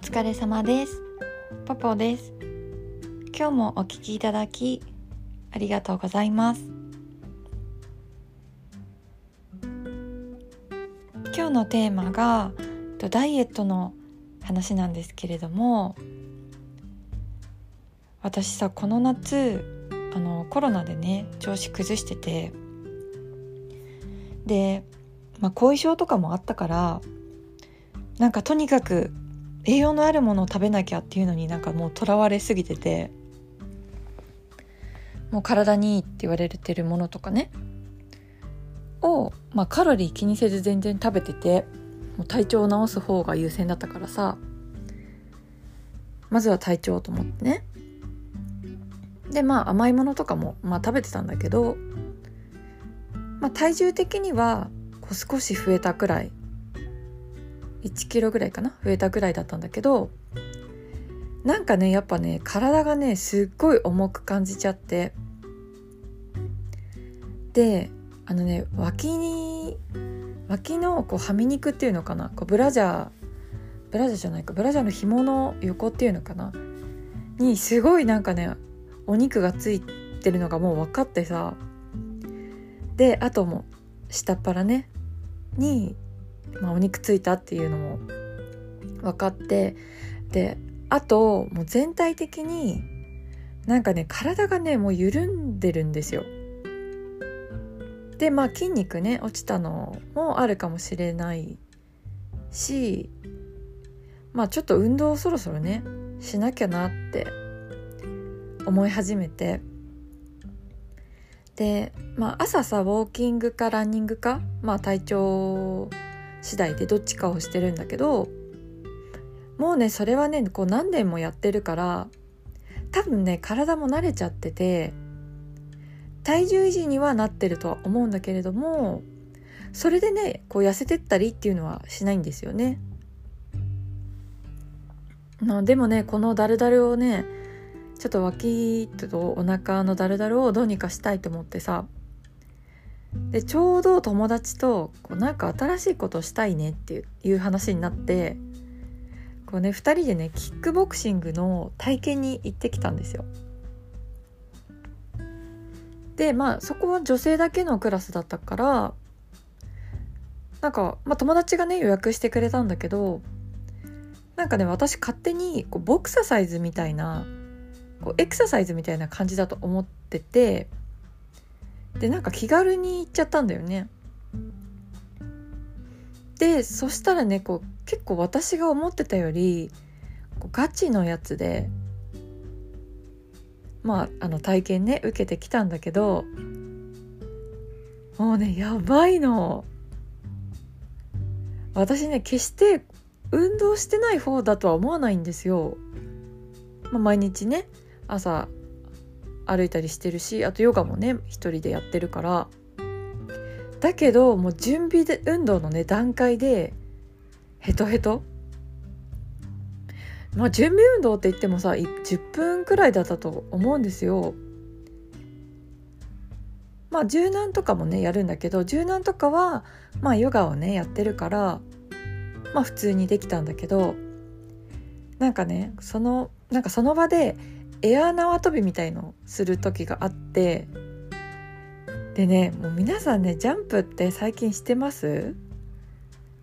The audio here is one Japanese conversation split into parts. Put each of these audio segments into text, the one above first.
疲れ様です。ポポです。今日もお聞きいただきありがとうございます。今日のテーマがダイエットの話なんですけれども私さこの夏あのコロナでね調子崩しててで、まあ、後遺症とかもあったからなんかとにかく栄養のあるものを食べなきゃっていうのになんかもうとらわれすぎててもう体にいいって言われてるものとかね。を、まあ、カロリー気にせず全然食べててもう体調を治す方が優先だったからさ。まずは体調と思ってね。でまあ甘いものとかも、まあ、食べてたんだけど、まあ、体重的にはこう少し増えたくらい1キロぐらいかな？増えたぐらいだったんだけどなんかねやっぱね体がねすっごい重く感じちゃって。であのね脇に脇のこうはみ肉っていうのかな？こうブラジャーブラジャーじゃないか。ブラジャーの紐の横っていうのかな？にすごいなんかねお肉がついてるのがもう分かってさ。であとも下っ腹ね。にまあ、お肉ついたっていうのも分かってであともう全体的になんかね体がねもう緩んでるんですよ。でまあ筋肉ね落ちたのもあるかもしれないしまあちょっと運動をそろそろねしなきゃなって思い始めてでまあ朝さウォーキングかランニングかまあ体調次第でどっちかをしてるんだけどもうねそれはねこう何年もやってるから多分ね体も慣れちゃってて体重維持にはなってるとは思うんだけれどもそれでねこう痩せてったりっていうのはしないんですよね。まあ、でもねこのダルダルをねちょっと脇とお腹のダルダルをどうにかしたいと思ってさでちょうど友達とこうなんか新しいことをしたいねっていう話になってこうね2人でねキックボクシングの体験に行ってきたんですよ。でまあそこは女性だけのクラスだったからなんか、まあ、友達がね予約してくれたんだけどなんかね私勝手にこうボクササイズみたいなこうエクササイズみたいな感じだと思っててでなんか気軽に行っちゃったんだよね。でそしたらねこう結構私が思ってたよりこうガチのやつでまああの体験ね受けてきたんだけどもうねやばいの私ね決して運動してない方だとは思わないんですよ。まあ、毎日ね朝歩いたりしてるしあとヨガもね一人でやってるからだけどもう準備で運動のね段階でヘトヘトまあ準備運動って言ってもさ10分くらいだったと思うんですよ。まあ柔軟とかもねやるんだけど柔軟とかはまあヨガをねやってるからまあ普通にできたんだけどなんかねそのなんかその場でエア縄跳びみたいのする時があってでねもう皆さんねジャンプって最近してます？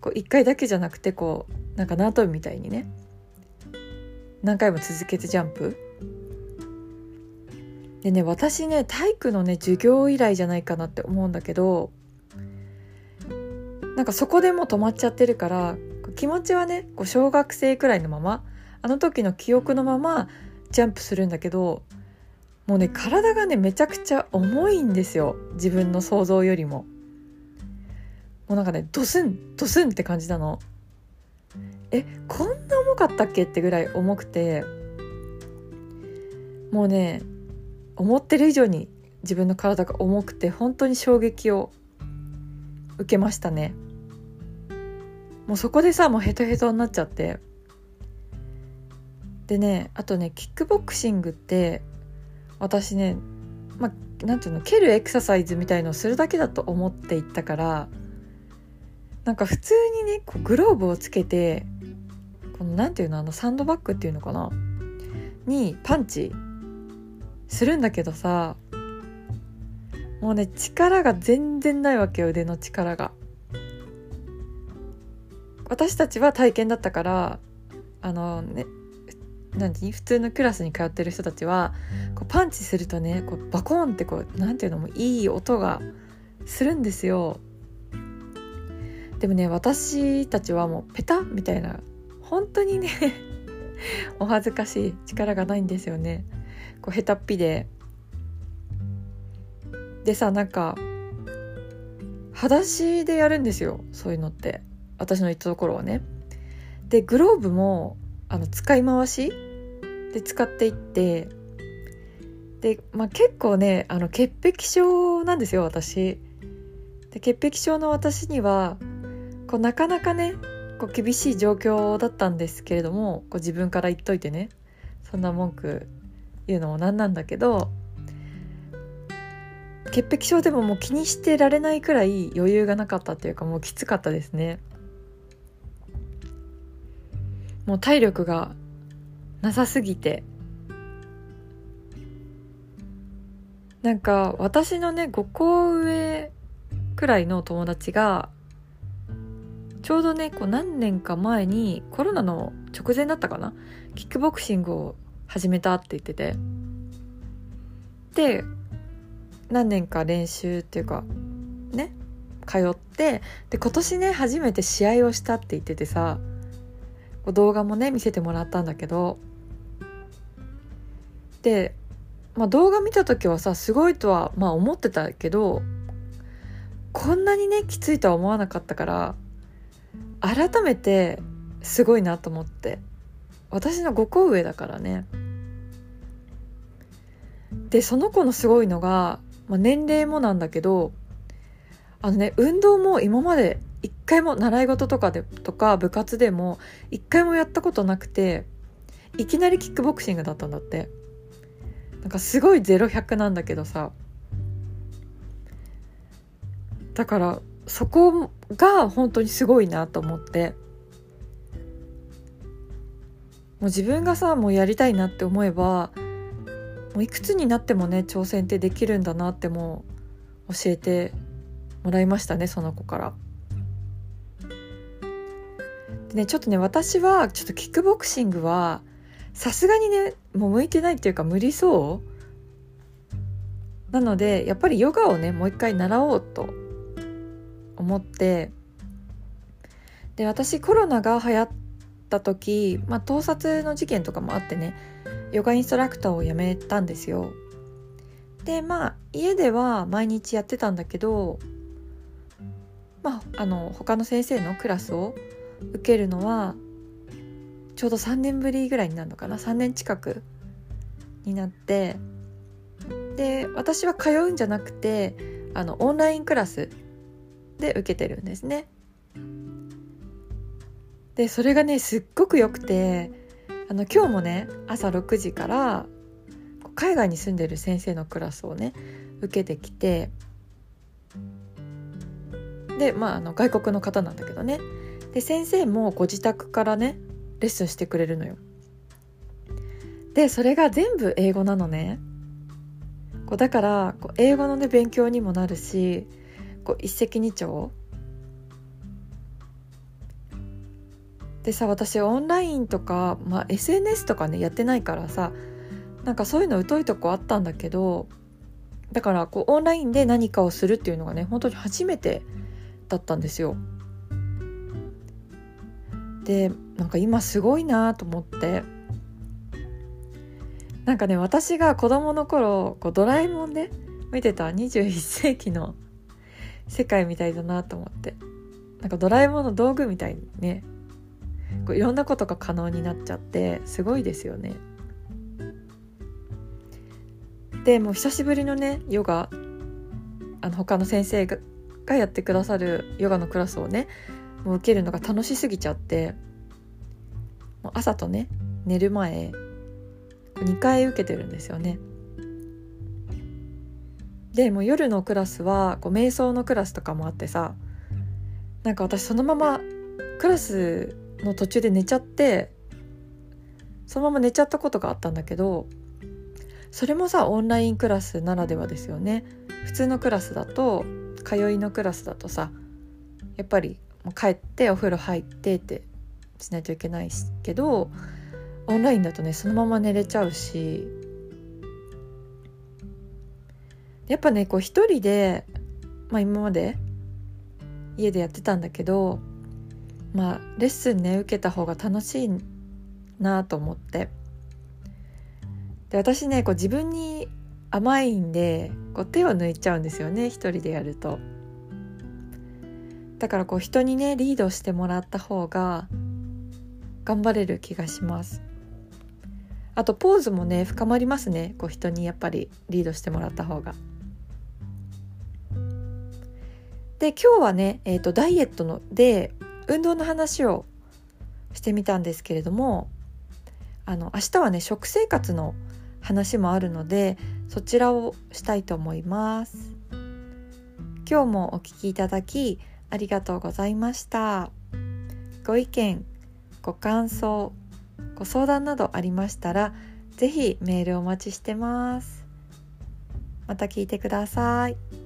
こう1回だけじゃなくてこうなんか縄跳びみたいにね。何回も続けてジャンプ。でね私ね体育のね授業以来じゃないかなって思うんだけどなんかそこでもう止まっちゃってるから気持ちはねこう小学生くらいのままあの時の記憶のままジャンプするんだけどもうね体がねめちゃくちゃ重いんですよ。自分の想像よりも。もうなんかねドスンドスンって感じなの。えこんな重かったっけってぐらい重くてもうね思ってる以上に自分の体が重くて本当に衝撃を受けましたね。もうそこでさもうヘトヘトになっちゃってでねあとねキックボクシングって私ねまあなんていうの蹴るエクササイズみたいのをするだけだと思っていったからなんか普通にねこうグローブをつけてこのなんていうのあのサンドバッグっていうのかなにパンチするんだけどさもうね力が全然ないわけよ腕の力が。私たちは体験だったからあのね何普通のクラスに通ってる人たちはこうパンチするとねこうバコンってこうなんていうのもいい音がするんですよ。でもね私たちはもうペタみたいな本当にね お恥ずかしい力がないんですよね。こう下手っぴででさなんか裸足でやるんですよそういうのって私の言ったところはね。でグローブもあの使い回しで使っていってで、まあ、結構ねあの潔癖症なんですよ私。で潔癖症の私にはこうなかなかねこう厳しい状況だったんですけれどもこう自分から言っといてねそんな文句言うのもなんなんだけど潔癖症でももう気にしてられないくらい余裕がなかったっていうかもうきつかったですねもう体力がなさすぎて。なんか私のね5個上くらいの友達がちょうどねこう何年か前にコロナの直前だったかな？キックボクシングを始めたって言ってて。で何年か練習っていうかね通ってで今年ね初めて試合をしたって言っててさ。動画もね見せてもらったんだけど。で、まあ、動画見た時はさすごいとはまあ思ってたけどこんなにねきついとは思わなかったから改めてすごいなと思って。私の5個上だからね。でその子のすごいのが、まあ、年齢もなんだけどあのね運動も今まで一回も習い事とかでとか部活でも一回もやったことなくていきなりキックボクシングだったんだって。なんかすごい0100なんだけどさ。だからそこが本当にすごいなと思って。もう自分がさもうやりたいなって思えばもういくつになってもね挑戦ってできるんだなってもう教えてもらいましたねその子から。ねちょっとね私はちょっとキックボクシングはさすがにねもう向いてないっていうか無理そう？なのでやっぱりヨガをねもう一回習おうと思ってで私コロナが流行った時、まあ、盗撮の事件とかもあってねヨガインストラクターを辞めたんですよ。でまあ家では毎日やってたんだけどまああの他の先生のクラスを受けるのはちょうど3年ぶりぐらいになるのかな？3年近くになってで私は通うんじゃなくてあのオンラインクラスで受けてるんですね。でそれがねすっごく良くてあの今日もね朝6時から海外に住んでる先生のクラスをね受けてきてでまああの外国の方なんだけどねで先生もご自宅からねレッスンしてくれるのよ。でそれが全部英語なのね。こうだからこう英語のね勉強にもなるしこう一石二鳥でさ私オンラインとか、まあ、SNS とかねやってないからさなんかそういうの疎いとこあったんだけどだからこうオンラインで何かをするっていうのがね本当に初めてだったんですよ。でなんか今すごいなと思ってなんかね私が子供の頃こうドラえもんで見てた21世紀の世界みたいだなと思ってなんかドラえもんの道具みたいにねこういろんなことが可能になっちゃってすごいですよね。でもう久しぶりのねヨガあの他の先生がやってくださるヨガのクラスをねもう受けるのが楽しすぎちゃってもう朝とね寝る前2回受けてるんですよね。でも夜のクラスはこう瞑想のクラスとかもあってさなんか私そのままクラスの途中で寝ちゃってそのまま寝ちゃったことがあったんだけどそれもさオンラインクラスならではですよね普通のクラスだと通いのクラスだとさやっぱり帰ってお風呂入ってってしないといけないけどオンラインだとねそのまま寝れちゃうし。やっぱねこう一人で、まあ、今まで家でやってたんだけどまあレッスンね受けた方が楽しいなと思って。で私ねこう自分に甘いんでこう手を抜いちゃうんですよね一人でやると。だからこう人にねリードしてもらった方が頑張れる気がします。あとポーズもね深まりますね。こう人にやっぱりリードしてもらった方が。で今日はね、えーと、ダイエットので運動の話をしてみたんですけれどもあの明日はね食生活の話もあるのでそちらをしたいと思います。今日もお聞きいただきありがとうございましたご意見ご感想ご相談などありましたら是非メールお待ちしてますまた聞いてください。